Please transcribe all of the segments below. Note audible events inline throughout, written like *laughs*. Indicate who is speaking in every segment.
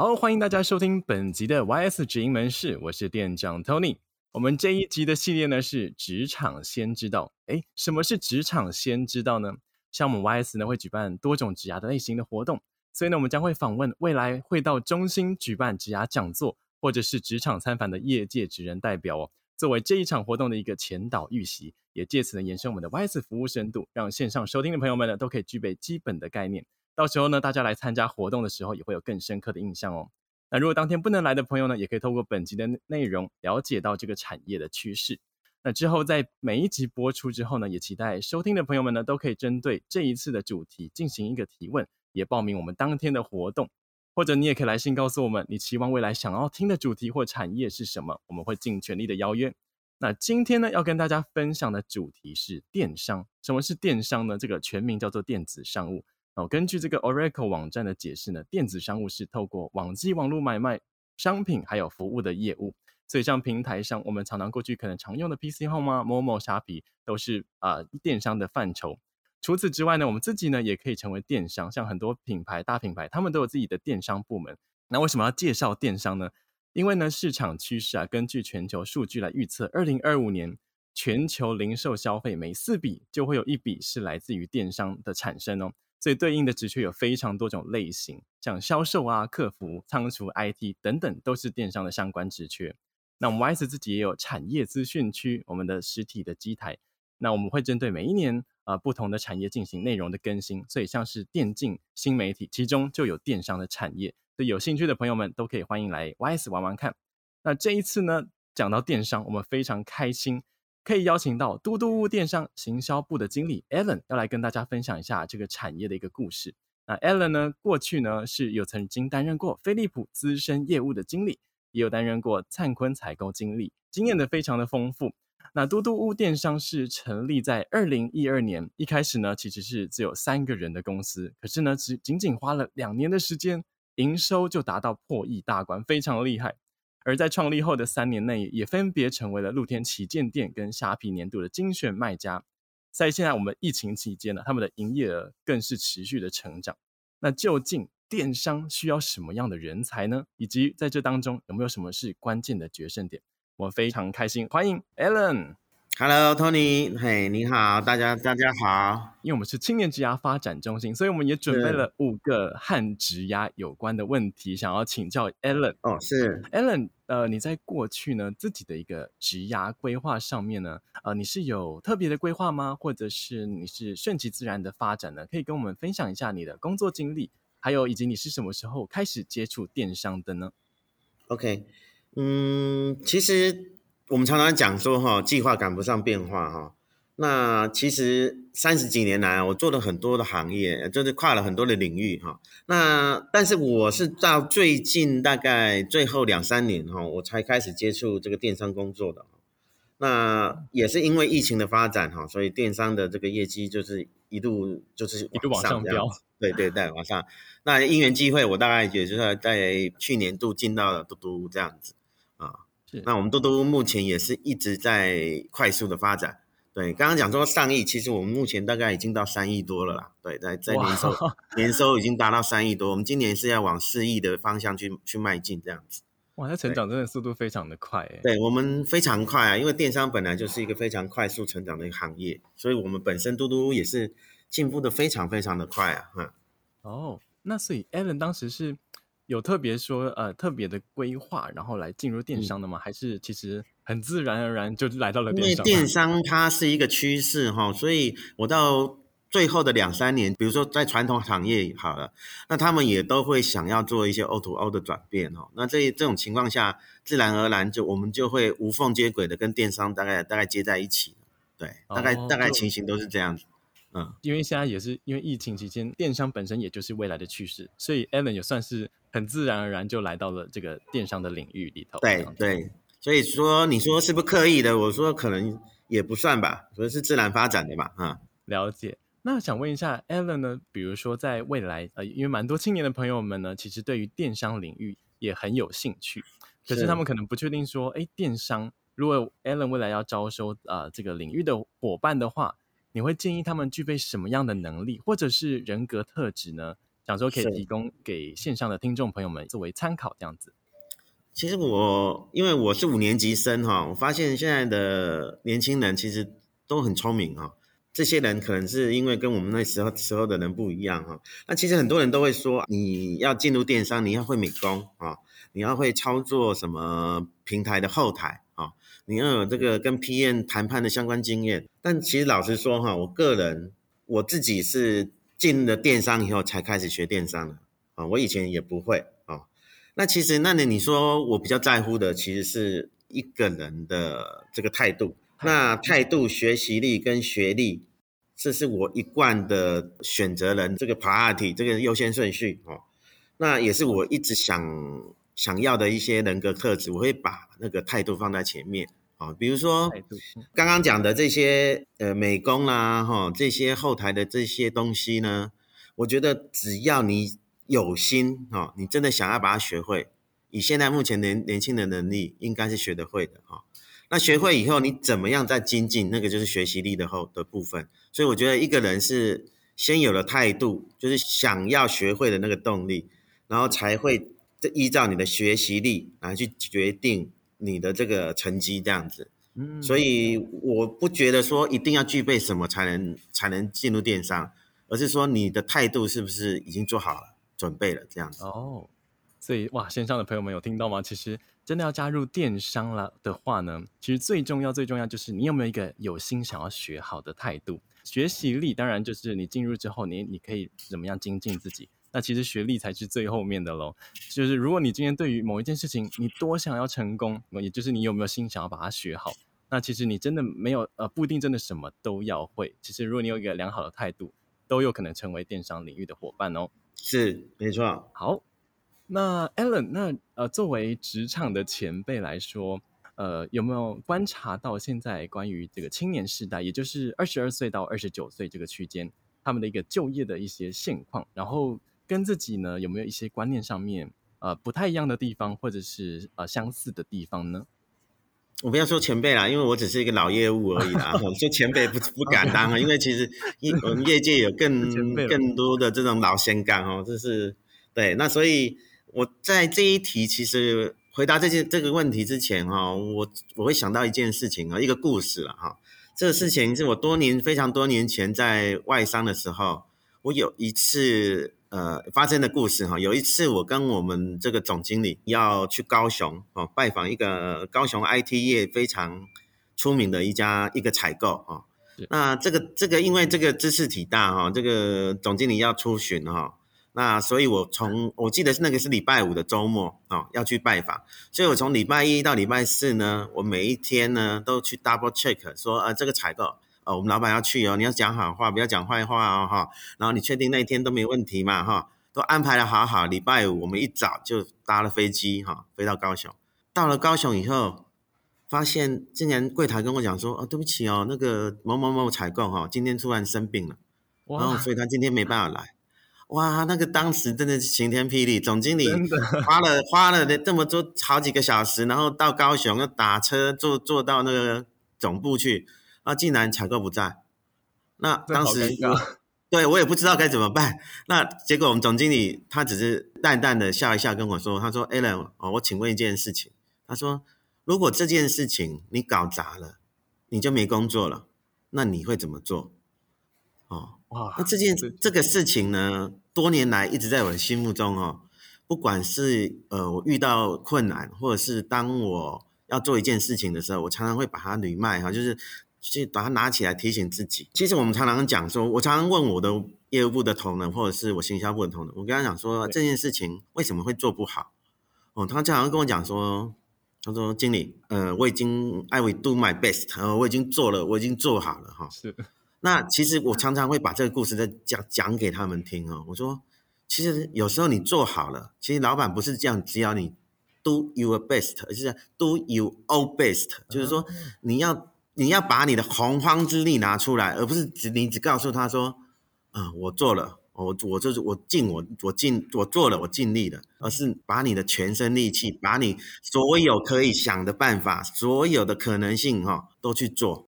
Speaker 1: 好，欢迎大家收听本集的 YS 职营门市，我是店长 Tony。我们这一集的系列呢是职场先知道。诶，什么是职场先知道呢？像我们 YS 呢会举办多种职涯的类型的活动，所以呢我们将会访问未来会到中心举办职涯讲座，或者是职场参访的业界职人代表哦，作为这一场活动的一个前导预习，也借此呢延伸我们的 YS 服务深度，让线上收听的朋友们呢都可以具备基本的概念。到时候呢，大家来参加活动的时候，也会有更深刻的印象哦。那如果当天不能来的朋友呢，也可以透过本集的内容了解到这个产业的趋势。那之后在每一集播出之后呢，也期待收听的朋友们呢，都可以针对这一次的主题进行一个提问，也报名我们当天的活动。或者你也可以来信告诉我们，你期望未来想要听的主题或产业是什么，我们会尽全力的邀约。那今天呢，要跟大家分享的主题是电商。什么是电商呢？这个全名叫做电子商务。哦，根据这个 Oracle 网站的解释呢，电子商务是透过网际网络买卖商品还有服务的业务。所以像平台上我们常常过去可能常用的 PC Home 啊、Momo、虾皮都是啊、电商的范畴。除此之外呢，我们自己呢也可以成为电商，像很多品牌大品牌，他们都有自己的电商部门。那为什么要介绍电商呢？因为呢市场趋势啊，根据全球数据来预测，二零二五年全球零售消费每四笔就会有一笔是来自于电商的产生哦。所以对应的职缺有非常多种类型，像销售啊、客服、仓储、IT 等等，都是电商的相关职缺。那我们 YS 自己也有产业资讯区，我们的实体的机台。那我们会针对每一年啊、不同的产业进行内容的更新。所以像是电竞、新媒体，其中就有电商的产业。所以有兴趣的朋友们都可以欢迎来 YS 玩玩看。那这一次呢，讲到电商，我们非常开心。可以邀请到嘟嘟屋电商行销部的经理 Alan 要来跟大家分享一下这个产业的一个故事。那 Alan 呢，过去呢是有曾经担任过飞利浦资深业务的经理，也有担任过灿坤采购经理，经验的非常的丰富。那嘟嘟屋电商是成立在二零一二年，一开始呢其实是只有三个人的公司，可是呢只仅仅花了两年的时间，营收就达到破亿大关，非常厉害。而在创立后的三年内，也分别成为了露天旗舰店跟虾皮年度的精选卖家。在现在我们疫情期间呢，他们的营业额更是持续的成长。那究竟电商需要什么样的人才呢？以及在这当中有没有什么是关键的决胜点？我非常开心，欢迎 Alan。
Speaker 2: Hello，Tony，嘿，你好，大家大家好。
Speaker 1: 因为我们是青年职涯发展中心，所以我们也准备了五个和职涯有关的问题，想要请教 Alan。
Speaker 2: 哦，是
Speaker 1: Alan，呃，你在过去呢自己的一个职涯规划上面呢，呃，你是有特别的规划吗？或者是你是顺其自然的发展呢？可以跟我们分享一下你的工作经历，还有以及你是什么时候开始接触电商的呢
Speaker 2: ？OK，嗯，其实。我们常常讲说哈，计划赶不上变化哈。那其实三十几年来，我做了很多的行业，就是跨了很多的领域哈。那但是我是到最近大概最后两三年哈，我才开始接触这个电商工作的。那也是因为疫情的发展哈，所以电商的这个业绩就是一度就是
Speaker 1: 一路往上飙。
Speaker 2: 对对对，往上。那因缘机会，我大概也就是在去年度进到了嘟嘟这样子啊。那我们嘟嘟目前也是一直在快速的发展。对，刚刚讲说上亿，其实我们目前大概已经到三亿多了啦。对，在在年收 *laughs* 年收已经达到三亿多，我们今年是要往四亿的方向去去迈进这样子。
Speaker 1: 哇，那成长真的速度非常的快诶。
Speaker 2: 对，我们非常快啊，因为电商本来就是一个非常快速成长的一个行业，所以我们本身嘟嘟也是进步的非常非常的快啊。嗯。
Speaker 1: 哦，那所以 Alan 当时是。有特别说呃特别的规划，然后来进入电商的吗？嗯、还是其实很自然而然就来到了电商？
Speaker 2: 因为电商它是一个趋势哈，所以我到最后的两三年，比如说在传统行业好了，那他们也都会想要做一些 O to O 的转变哈。那这这种情况下，自然而然就我们就会无缝接轨的跟电商大概大概接在一起，对，大概、哦、大概情形都是这样子。嗯，
Speaker 1: 因为现在也是因为疫情期间，电商本身也就是未来的趋势，所以 Alan 也算是很自然而然就来到了这个电商的领域里头。
Speaker 2: 对对，所以说你说是不是刻意的？我说可能也不算吧，所以是自然发展的吧。啊，
Speaker 1: 了解。那想问一下 Alan 呢？比如说在未来，呃，因为蛮多青年的朋友们呢，其实对于电商领域也很有兴趣，可是他们可能不确定说，哎，电商如果 Alan 未来要招收啊、呃、这个领域的伙伴的话，你会建议他们具备什么样的能力或者是人格特质呢？想说可以提供给线上的听众朋友们作为参考，这样子。
Speaker 2: 其实我因为我是五年级生哈，我发现现在的年轻人其实都很聪明哈。这些人可能是因为跟我们那时候时候的人不一样哈。那其实很多人都会说，你要进入电商，你要会美工啊，你要会操作什么平台的后台啊，你要有这个跟 PM 谈判的相关经验。但其实老实说哈，我个人我自己是进了电商以后才开始学电商的啊，我以前也不会啊。那其实那你你说我比较在乎的，其实是一个人的这个态度。那态度、学习力跟学历，这是我一贯的选择人这个 priority 这个优先顺序哦。那也是我一直想想要的一些人格特质，我会把那个态度放在前面啊。比如说刚刚讲的这些呃美工啦哈，这些后台的这些东西呢，我觉得只要你有心哈，你真的想要把它学会，以现在目前年年轻的能力，应该是学得会的哈。那学会以后，你怎么样再精进？那个就是学习力的后的部分。所以我觉得一个人是先有了态度，就是想要学会的那个动力，然后才会依照你的学习力来去决定你的这个成绩这样子。嗯，所以我不觉得说一定要具备什么才能才能进入电商，而是说你的态度是不是已经做好了准备了这样子。
Speaker 1: 哦，所以哇，线上的朋友们有听到吗？其实。真的要加入电商了的话呢，其实最重要、最重要就是你有没有一个有心想要学好的态度。学习力当然就是你进入之后，你你可以怎么样精进自己。那其实学历才是最后面的喽。就是如果你今天对于某一件事情你多想要成功，也就是你有没有心想要把它学好。那其实你真的没有呃，不一定真的什么都要会。其实如果你有一个良好的态度，都有可能成为电商领域的伙伴哦。
Speaker 2: 是，没错。
Speaker 1: 好。那 Alan，那呃，作为职场的前辈来说，呃，有没有观察到现在关于这个青年时代，也就是二十二岁到二十九岁这个区间，他们的一个就业的一些现况，然后跟自己呢有没有一些观念上面呃不太一样的地方，或者是呃相似的地方呢？
Speaker 2: 我不要说前辈啦，因为我只是一个老业务而已啦。*laughs* 说前辈不不敢当啊，因为其实业我们业界有更更多的这种老先干哦，这是对，那所以。我在这一题其实回答这件这个问题之前哈，我我会想到一件事情啊，一个故事了哈。这个事情是我多年非常多年前在外商的时候，我有一次呃发生的故事哈。有一次我跟我们这个总经理要去高雄哦拜访一个高雄 IT 业非常出名的一家一个采购啊。那这个这个因为这个知识体大哈，这个总经理要出巡哈。那所以，我从我记得是那个是礼拜五的周末啊、哦，要去拜访。所以我从礼拜一到礼拜四呢，我每一天呢都去 double check，说呃这个采购，呃我们老板要去哦，你要讲好话，不要讲坏话哦哈。然后你确定那一天都没问题嘛哈？都安排的好好。礼拜五我们一早就搭了飞机哈，飞到高雄。到了高雄以后，发现竟然柜台跟我讲说，哦对不起哦，那个某某某采购哈，今天突然生病了，然后所以他今天没办法来。哇，那个当时真的是晴天霹雳，总经理花了花了这么多好几个小时，然后到高雄又打车坐坐到那个总部去，啊，竟然采购不在，那当时对我也不知道该怎么办。那结果我们总经理他只是淡淡的笑一笑跟我说，他说：“Alan，哦，我请问一件事情，他说如果这件事情你搞砸了，你就没工作了，那你会怎么做？”哦。哇，那这件这个事情呢，多年来一直在我的心目中哦，不管是呃我遇到困难，或者是当我要做一件事情的时候，我常常会把它捋麦哈，就是去把它拿起来提醒自己。其实我们常常讲说，我常常问我的业务部的同仁，或者是我行销部的同仁，我跟他讲说这件事情为什么会做不好？哦，他常常跟我讲说，他说经理，呃，我已经 I will do my best，呃，我已经做了，我已经做好了哈。是。*laughs* 那其实我常常会把这个故事再讲讲给他们听哦。我说，其实有时候你做好了，其实老板不是这样，只要你 do your best，而是 do your all best，就是说你要你要把你的洪荒之力拿出来，而不是只你只告诉他说，啊、我做了，我我就是我尽我我尽我做了，我尽力了，而是把你的全身力气，把你所有可以想的办法，所有的可能性哈、哦，都去做。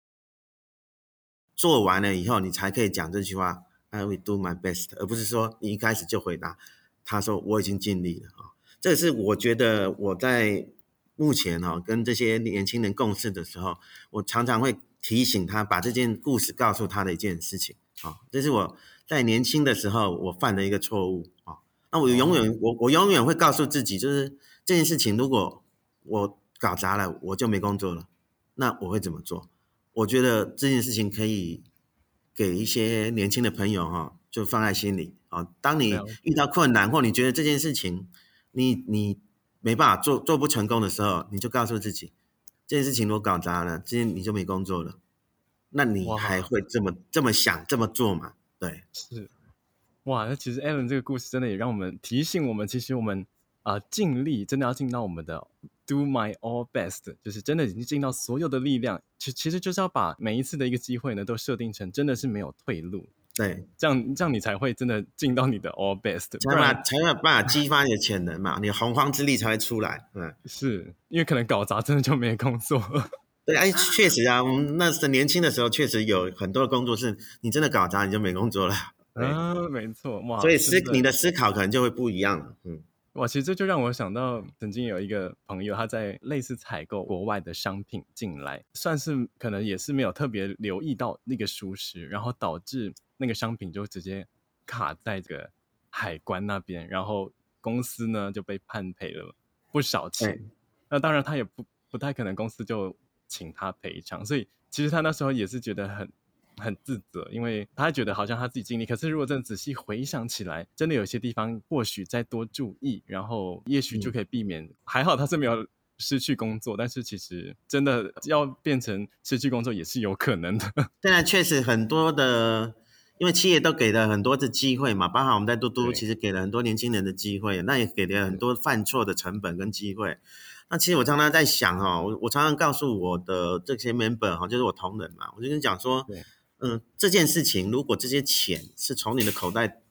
Speaker 2: 做完了以后，你才可以讲这句话，I will do my best，而不是说你一开始就回答，他说我已经尽力了啊。这是我觉得我在目前哈跟这些年轻人共事的时候，我常常会提醒他把这件故事告诉他的一件事情啊。这是我在年轻的时候我犯的一个错误啊。那我永远我我永远会告诉自己，就是这件事情如果我搞砸了，我就没工作了，那我会怎么做？我觉得这件事情可以给一些年轻的朋友哈，就放在心里啊。当你遇到困难或你觉得这件事情你你没办法做做不成功的时候，你就告诉自己，这件事情如果搞砸了，今天你就没工作了。那你还会这么这么想这么做吗？对，
Speaker 1: 是。哇，那其实 Alan 这个故事真的也让我们提醒我们，其实我们啊、呃、尽力真的要尽到我们的。Do my all best，就是真的已经尽到所有的力量，其其实就是要把每一次的一个机会呢，都设定成真的是没有退路。
Speaker 2: 对，
Speaker 1: 这样这样你才会真的尽到你的 all best，
Speaker 2: 才把才有办法激发你的潜能嘛，你洪荒之力才会出来。嗯，
Speaker 1: 是因为可能搞砸真的就没工作。*laughs*
Speaker 2: 对，哎，确实啊，我们那时年轻的时候确实有很多的工作是你真的搞砸你就没工作了。
Speaker 1: 啊，没错，哇，
Speaker 2: 所以思你的思考可能就会不一样了。嗯。
Speaker 1: 哇，其实这就让我想到，曾经有一个朋友，他在类似采购国外的商品进来，算是可能也是没有特别留意到那个疏失，然后导致那个商品就直接卡在这个海关那边，然后公司呢就被判赔了不少钱。嗯、那当然他也不不太可能公司就请他赔偿，所以其实他那时候也是觉得很。很自责，因为他觉得好像他自己尽力，可是如果真的仔细回想起来，真的有些地方或许再多注意，然后也许就可以避免。嗯、还好他是没有失去工作，但是其实真的要变成失去工作也是有可能的。*laughs*
Speaker 2: 现在确实很多的，因为企业都给了很多的机会嘛，包括我们在嘟嘟其实给了很多年轻人的机会，那也给了很多犯错的成本跟机会。那其实我常常在想哈，我我常常告诉我的这些 member 哈，就是我同仁嘛，我就跟你讲说。嗯，这件事情如果这些钱是从你的口袋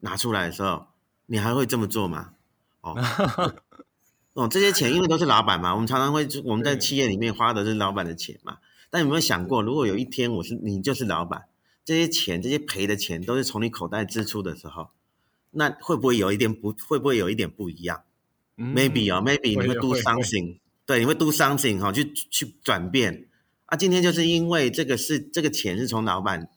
Speaker 2: 拿出来的时候，你还会这么做吗？哦，*laughs* 哦，这些钱因为都是老板嘛，我们常常会我们在企业里面花的是老板的钱嘛。但有没有想过，如果有一天我是你就是老板，这些钱这些赔的钱都是从你口袋支出的时候，那会不会有一点不会不会有一点不一样？嗯，maybe 哦，maybe 你会 do something，对，你会 do something 哈，去去转变。啊，今天就是因为这个是这个钱是从老板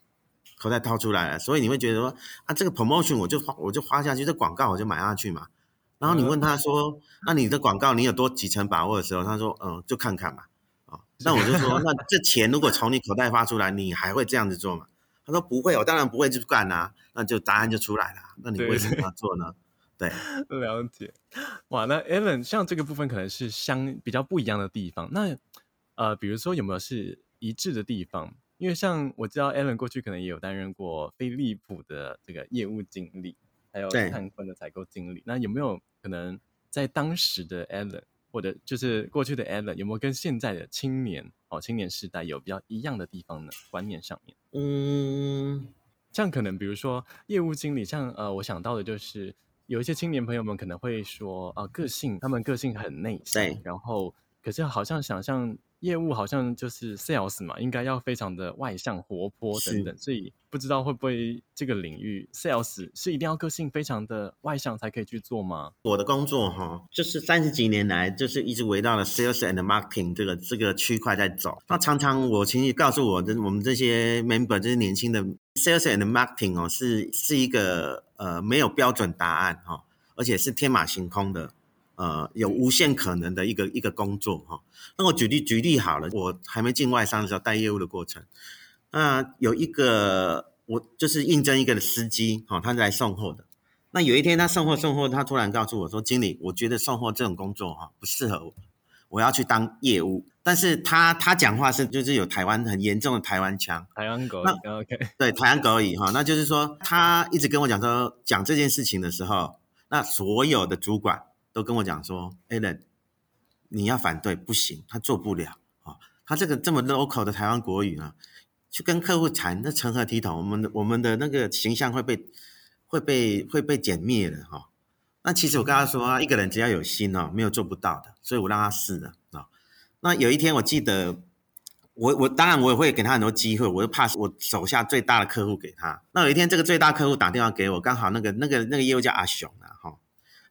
Speaker 2: 口袋掏出来了，所以你会觉得说啊，这个 promotion 我就花我就花下去，这广告我就买下去嘛。然后你问他说，那、啊、你的广告你有多几成把握的时候，他说嗯，就看看嘛。啊，那我就说，那这钱如果从你口袋发出来，你还会这样子做吗？他说不会，我当然不会去干啊。那就答案就出来了。那你为什么要做呢？对，
Speaker 1: 对，*laughs* 了解。哇，那 Alan 像这个部分可能是相比较不一样的地方。那呃，比如说有没有是一致的地方？因为像我知道 Alan 过去可能也有担任过飞利浦的这个业务经理，还有灿坤的采购经理。那有没有可能在当时的 Alan，或者就是过去的 Alan，有没有跟现在的青年哦青年时代有比较一样的地方呢？观念上面，
Speaker 2: 嗯，
Speaker 1: 像可能比如说业务经理，像呃，我想到的就是有一些青年朋友们可能会说啊、呃，个性他们个性很内向，然后可是好像想象。业务好像就是 sales 嘛，应该要非常的外向、活泼等等，所以不知道会不会这个领域 sales 是一定要个性非常的外向才可以去做吗？
Speaker 2: 我的工作哈，就是三十几年来就是一直围绕了 sales and marketing 这个这个区块在走。那常常我请你告诉我的，我们这些 member 这些年轻的 sales and marketing 哦，是是一个呃没有标准答案哈，而且是天马行空的。呃，有无限可能的一个一个工作哈。那我举例举例好了，我还没进外商的时候带业务的过程，那有一个我就是应征一个的司机哈，他是来送货的。那有一天他送货送货，他突然告诉我说：“经理，我觉得送货这种工作哈不适合我，我要去当业务。”但是他他讲话是就是有台湾很严重的台湾腔，
Speaker 1: 台湾狗
Speaker 2: 语
Speaker 1: ，OK，
Speaker 2: 对，台湾狗语哈，那就是说他一直跟我讲说讲这件事情的时候，那所有的主管。都跟我讲说，Allen，你要反对不行，他做不了啊，他这个这么 local 的台湾国语啊，去跟客户谈，那成何体统？我们的我们的那个形象会被会被会被剪灭的哈。那其实我跟他说啊，一个人只要有心哦，没有做不到的，所以我让他试了啊。那有一天我记得。我我当然我也会给他很多机会，我就怕我手下最大的客户给他。那有一天这个最大客户打电话给我，刚好那个那个那个业务叫阿雄啊，哈，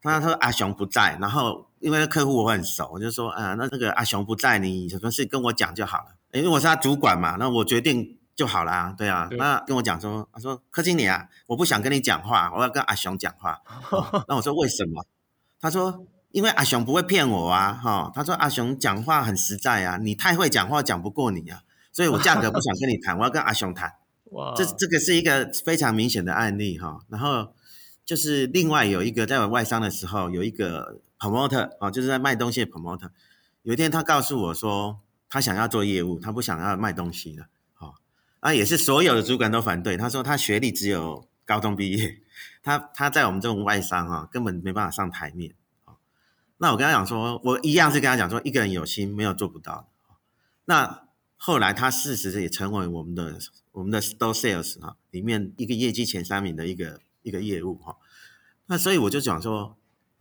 Speaker 2: 他说阿雄不在，然后因为客户我很熟，我就说啊，那那个阿雄不在，你什么事跟我讲就好了，因为我是他主管嘛，那我决定就好了啊，对啊，对那跟我讲说，他说柯经理啊，我不想跟你讲话，我要跟阿雄讲话。*laughs* 那我说为什么？他说。因为阿雄不会骗我啊，哈，他说阿雄讲话很实在啊，你太会讲话，讲不过你啊，所以我价格不想跟你谈，我要跟阿雄谈。*laughs* 哇，这这个是一个非常明显的案例哈。然后就是另外有一个在我外商的时候，有一个 promoter 啊，就是在卖东西的 promoter，有一天他告诉我说，他想要做业务，他不想要卖东西了，啊，啊也是所有的主管都反对，他说他学历只有高中毕业，他他在我们这种外商哈，根本没办法上台面。啊那我跟他讲说，我一样是跟他讲说，一个人有心没有做不到。那后来他事实也成为我们的我们的 store sales 啊，里面一个业绩前三名的一个一个业务哈。那所以我就讲说，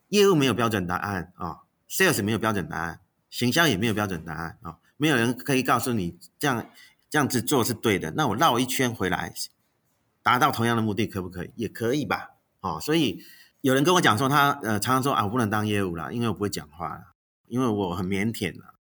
Speaker 2: 业务没有标准答案啊，sales 没有标准答案，行销也没有标准答案啊，没有人可以告诉你这样这样子做是对的。那我绕一圈回来，达到同样的目的可不可以？也可以吧。哦，所以。有人跟我讲说他，呃常常说啊，我不能当业务啦，因为我不会讲话啦，因为我很腼腆啦，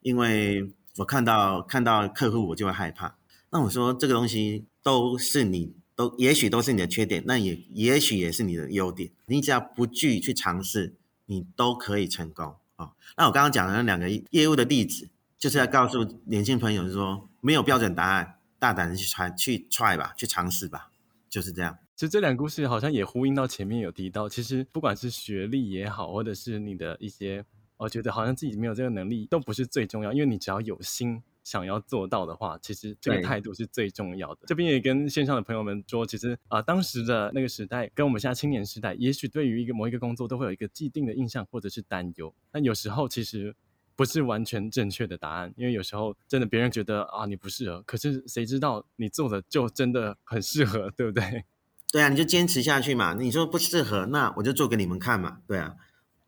Speaker 2: 因为我看到看到客户我就会害怕。那我说这个东西都是你都也许都是你的缺点，那也也许也是你的优点。你只要不惧去尝试，你都可以成功啊、那我刚刚讲的那两个业务的例子，就是要告诉年轻朋友是说，没有标准答案，大胆的去尝去 try 吧，去尝试吧，就是这样。
Speaker 1: 其实这两个故事好像也呼应到前面有提到，其实不管是学历也好，或者是你的一些，我觉得好像自己没有这个能力都不是最重要，因为你只要有心想要做到的话，其实这个态度是最重要的。这边也跟线上的朋友们说，其实啊、呃，当时的那个时代跟我们现在青年时代，也许对于一个某一个工作都会有一个既定的印象或者是担忧，但有时候其实不是完全正确的答案，因为有时候真的别人觉得啊你不适合，可是谁知道你做的就真的很适合，对不对？*laughs*
Speaker 2: 对啊，你就坚持下去嘛。你说不适合，那我就做给你们看嘛。对啊，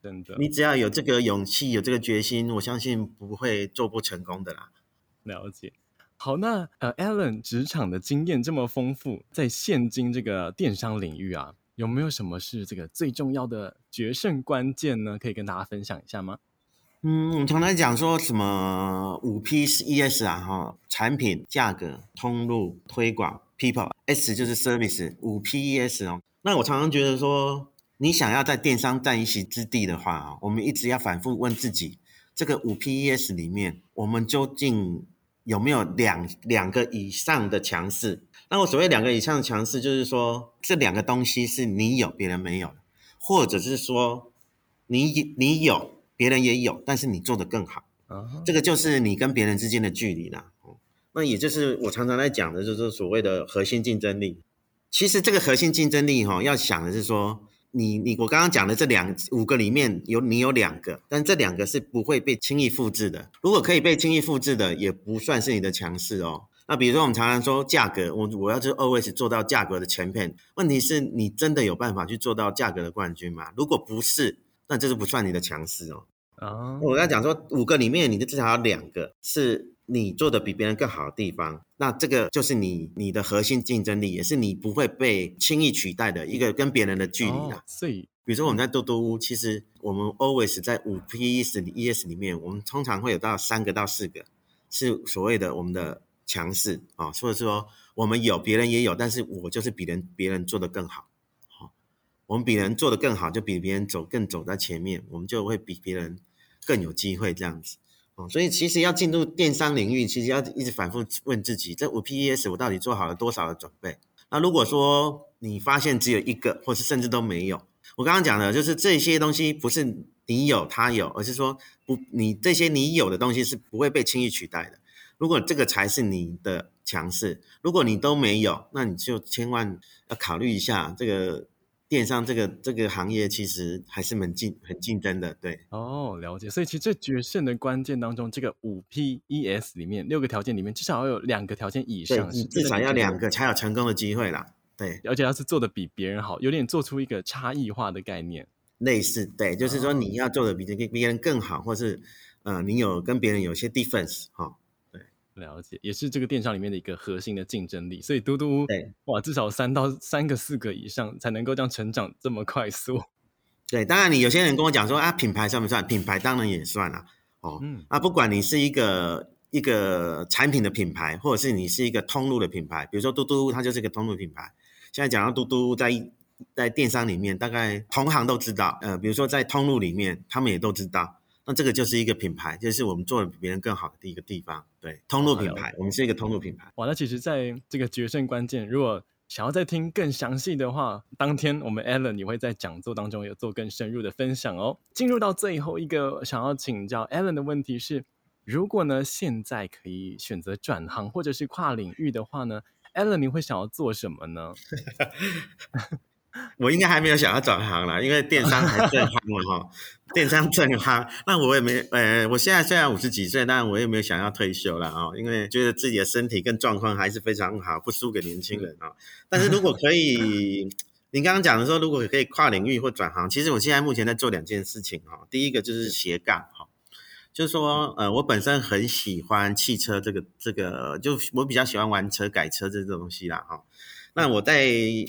Speaker 1: 真的，
Speaker 2: 你只要有这个勇气，有这个决心，我相信不会做不成功的啦。
Speaker 1: 了解。好，那呃，Alan 职场的经验这么丰富，在现今这个电商领域啊，有没有什么是这个最重要的决胜关键呢？可以跟大家分享一下吗？
Speaker 2: 嗯，我们常常讲说什么五 P E S 啊，哈，产品、价格、通路、推广。People S 就是 Service，五 P E S 哦。那我常常觉得说，你想要在电商占一席之地的话啊，我们一直要反复问自己，这个五 P E S 里面，我们究竟有没有两两个以上的强势？那我所谓两个以上的强势，就是说这两个东西是你有，别人没有，或者是说你你有，别人也有，但是你做得更好。Uh-huh. 这个就是你跟别人之间的距离啦。那也就是我常常在讲的，就是所谓的核心竞争力。其实这个核心竞争力，哈，要想的是说，你你我刚刚讲的这两五个里面有你有两个，但这两个是不会被轻易复制的。如果可以被轻易复制的，也不算是你的强势哦。那比如说我们常常说价格，我我要是 always 做到价格的 champion，问题是你真的有办法去做到价格的冠军吗？如果不是，那这是不算你的强势哦。啊，我刚讲说五个里面，你就至少有两个是。你做的比别人更好的地方，那这个就是你你的核心竞争力，也是你不会被轻易取代的一个跟别人的距离啊。所以，比如说我们在多多屋，其实我们 always 在五 P E S E S 里面，我们通常会有到三个到四个是所谓的我们的强势啊，或者说我们有别人也有，但是我就是比人别人做的更好，好，我们比人做的更好，就比别人走更走在前面，我们就会比别人更有机会这样子。哦所以其实要进入电商领域，其实要一直反复问自己，这五 P E S 我到底做好了多少的准备？那如果说你发现只有一个，或是甚至都没有，我刚刚讲的就是这些东西不是你有他有，而是说不，你这些你有的东西是不会被轻易取代的。如果这个才是你的强势，如果你都没有，那你就千万要考虑一下这个电商这个这个行业其实还是蛮竞很竞争的，对。
Speaker 1: 哦，了解。所以其实这决胜的关键当中，这个五 P E S 里面六个条件里面，至少要有两个条件以上，
Speaker 2: 对，至少要两个才有成功的机会啦。对，
Speaker 1: 而且要是做的比别人好，有点做出一个差异化的概念。
Speaker 2: 类似，对，就是说你要做的比这个别人更好，或是呃，你有跟别人有些 difference 哈、哦。
Speaker 1: 了解，也是这个电商里面的一个核心的竞争力。所以嘟嘟，对，哇，至少三到三个、四个以上才能够这样成长这么快速。*laughs*
Speaker 2: 对，当然你有些人跟我讲说啊，品牌算不算？品牌当然也算啊。哦，嗯，啊，不管你是一个一个产品的品牌，或者是你是一个通路的品牌，比如说嘟嘟，它就是一个通路品牌。现在讲到嘟嘟在在电商里面，大概同行都知道。呃，比如说在通路里面，他们也都知道。那这个就是一个品牌，就是我们做的比别人更好的一个地方。对，通路品牌，我们是一个通路品牌。
Speaker 1: 哇，那其实在这个决胜关键，如果想要再听更详细的话，当天我们 Alan 也会在讲座当中有做更深入的分享哦。进入到最后一个想要请教 Alan 的问题是：如果呢现在可以选择转行或者是跨领域的话呢？Allen，你会想要做什么呢？*laughs*
Speaker 2: 我应该还没有想要转行啦，因为电商还正夯嘛哈，电商正夯。那我也没，呃，我现在虽然五十几岁，但我也没有想要退休了啊，因为觉得自己的身体跟状况还是非常好，不输给年轻人啊。但是如果可以，您刚刚讲的说，如果可以跨领域或转行，其实我现在目前在做两件事情哈。第一个就是斜杠哈，就是说，呃，我本身很喜欢汽车这个这个，就我比较喜欢玩车改车这个东西啦哈。那我在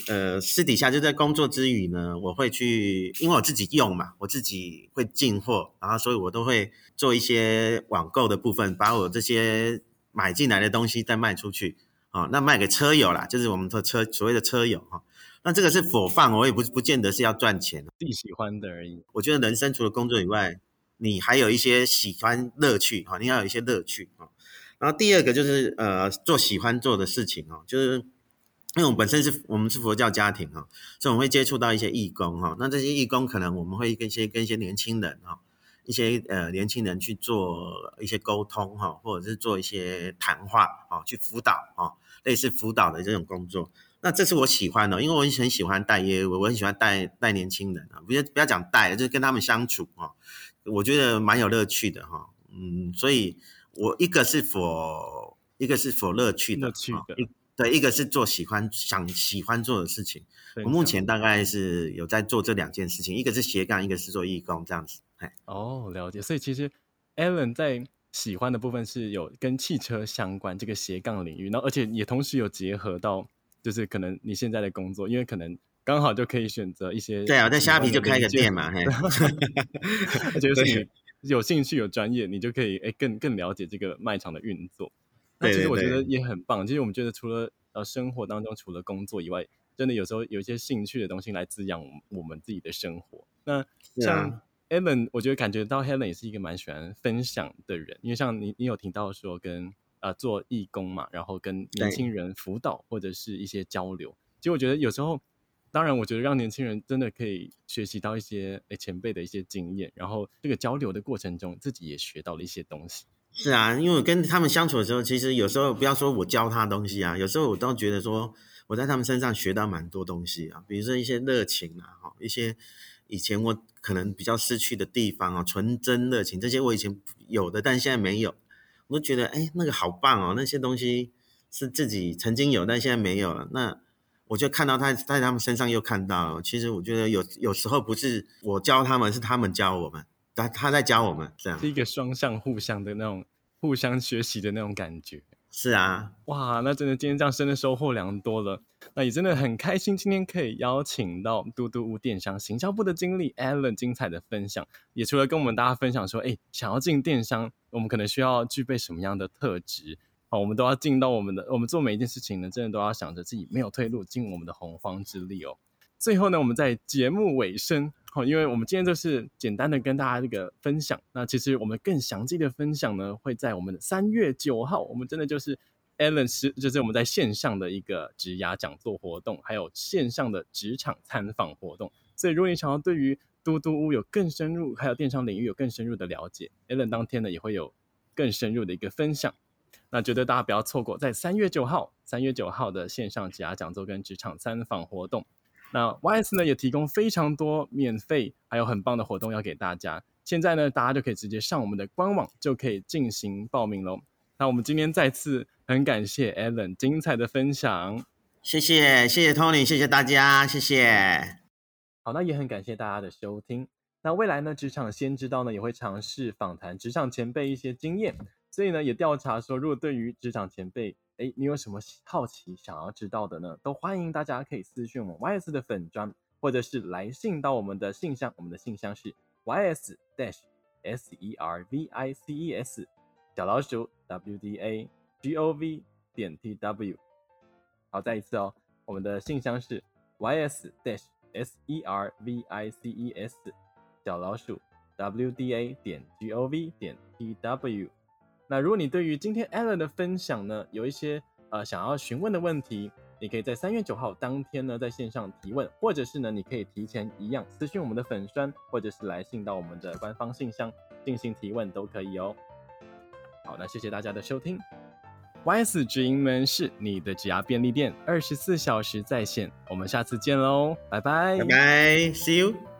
Speaker 2: 呃私底下就在工作之余呢，我会去，因为我自己用嘛，我自己会进货，然后所以我都会做一些网购的部分，把我这些买进来的东西再卖出去，啊，那卖给车友啦，就是我们的车所谓的车友哈。那这个是 for fun，我也不不见得是要赚钱，
Speaker 1: 自己喜欢的而已。
Speaker 2: 我觉得人生除了工作以外，你还有一些喜欢乐趣哈，你要有一些乐趣啊。然后第二个就是呃做喜欢做的事情哦，就是。因为我们本身是我们是佛教家庭哈，所以我们会接触到一些义工哈。那这些义工可能我们会跟一些跟一些年轻人哈，一些呃年轻人去做一些沟通哈，或者是做一些谈话啊，去辅导啊，类似辅导的这种工作。那这是我喜欢的，因为我很喜欢带业务，我很喜欢带带年轻人啊，不要不要讲带，就是跟他们相处啊，我觉得蛮有乐趣的哈。嗯，所以我一个是 for 一个是 for 乐趣的，乐趣的。对，一个是做喜欢想喜欢做的事情，我目前大概是有在做这两件事情，一个是斜杠，一个是做义工这样子。
Speaker 1: 哦，了解。所以其实 Alan 在喜欢的部分是有跟汽车相关这个斜杠领域，然后而且也同时有结合到，就是可能你现在的工作，因为可能刚好就可以选择一些。
Speaker 2: 对啊，在虾皮就开个店嘛，嘿。*laughs*
Speaker 1: 而且 *laughs* 是有兴趣、有专业，你就可以哎更更了解这个卖场的运作。那其实我觉得也很棒。其实我们觉得除了呃生活当中除了工作以外，真的有时候有一些兴趣的东西来滋养我们自己的生活。那像 Alan，我觉得感觉到 Helen 也是一个蛮喜欢分享的人，因为像你你有听到说跟呃做义工嘛，然后跟年轻人辅导或者是一些交流。其实我觉得有时候，当然我觉得让年轻人真的可以学习到一些诶前辈的一些经验，然后这个交流的过程中，自己也学到了一些东西。
Speaker 2: 是啊，因为我跟他们相处的时候，其实有时候不要说我教他东西啊，有时候我都觉得说我在他们身上学到蛮多东西啊，比如说一些热情啊，哈，一些以前我可能比较失去的地方啊，纯真热情这些我以前有的，但现在没有，我都觉得哎，那个好棒哦，那些东西是自己曾经有，但现在没有了。那我就看到他在他们身上又看到了，其实我觉得有有时候不是我教他们，是他们教我们。他他在教我们，这样
Speaker 1: 是一个双向互相的那种互相学习的那种感觉。
Speaker 2: 是啊，
Speaker 1: 哇，那真的今天这样真的收获良多了。那也真的很开心，今天可以邀请到嘟嘟屋电商行销部的经理 Alan 精彩的分享。也除了跟我们大家分享说，哎，想要进电商，我们可能需要具备什么样的特质？好，我们都要进到我们的，我们做每一件事情呢，真的都要想着自己没有退路，尽我们的洪荒之力哦。最后呢，我们在节目尾声。好，因为我们今天就是简单的跟大家这个分享，那其实我们更详细的分享呢，会在我们的三月九号，我们真的就是 Alan 是，就是我们在线上的一个职涯讲座活动，还有线上的职场参访活动。所以如果你想要对于嘟嘟屋有更深入，还有电商领域有更深入的了解，Alan 当天呢也会有更深入的一个分享。那觉得大家不要错过，在三月九号，三月九号的线上职涯讲座跟职场参访活动。那 YS 呢也提供非常多免费还有很棒的活动要给大家。现在呢，大家就可以直接上我们的官网就可以进行报名喽。那我们今天再次很感谢 Alan 精彩的分享，
Speaker 2: 谢谢谢谢 Tony，谢谢大家，谢谢。
Speaker 1: 好，那也很感谢大家的收听。那未来呢，职场先知道呢也会尝试访谈职场前辈一些经验，所以呢也调查说，如果对于职场前辈，哎，你有什么好奇想要知道的呢？都欢迎大家可以私讯我们 YS 的粉专，或者是来信到我们的信箱，我们的信箱是 ys dash s e r v i c e s 小老鼠 w d a g o v 点 t w。好，再一次哦，我们的信箱是 ys dash s e r v i c e s 小老鼠 w d a 点 g o v 点 t w。那如果你对于今天 Alan 的分享呢，有一些呃想要询问的问题，你可以在三月九号当天呢在线上提问，或者是呢你可以提前一样私讯我们的粉专，或者是来信到我们的官方信箱进行提问都可以哦。好，那谢谢大家的收听，YS 职营门市你的职涯便利店，二十四小时在线，我们下次见喽，拜拜，
Speaker 2: 拜拜，See you。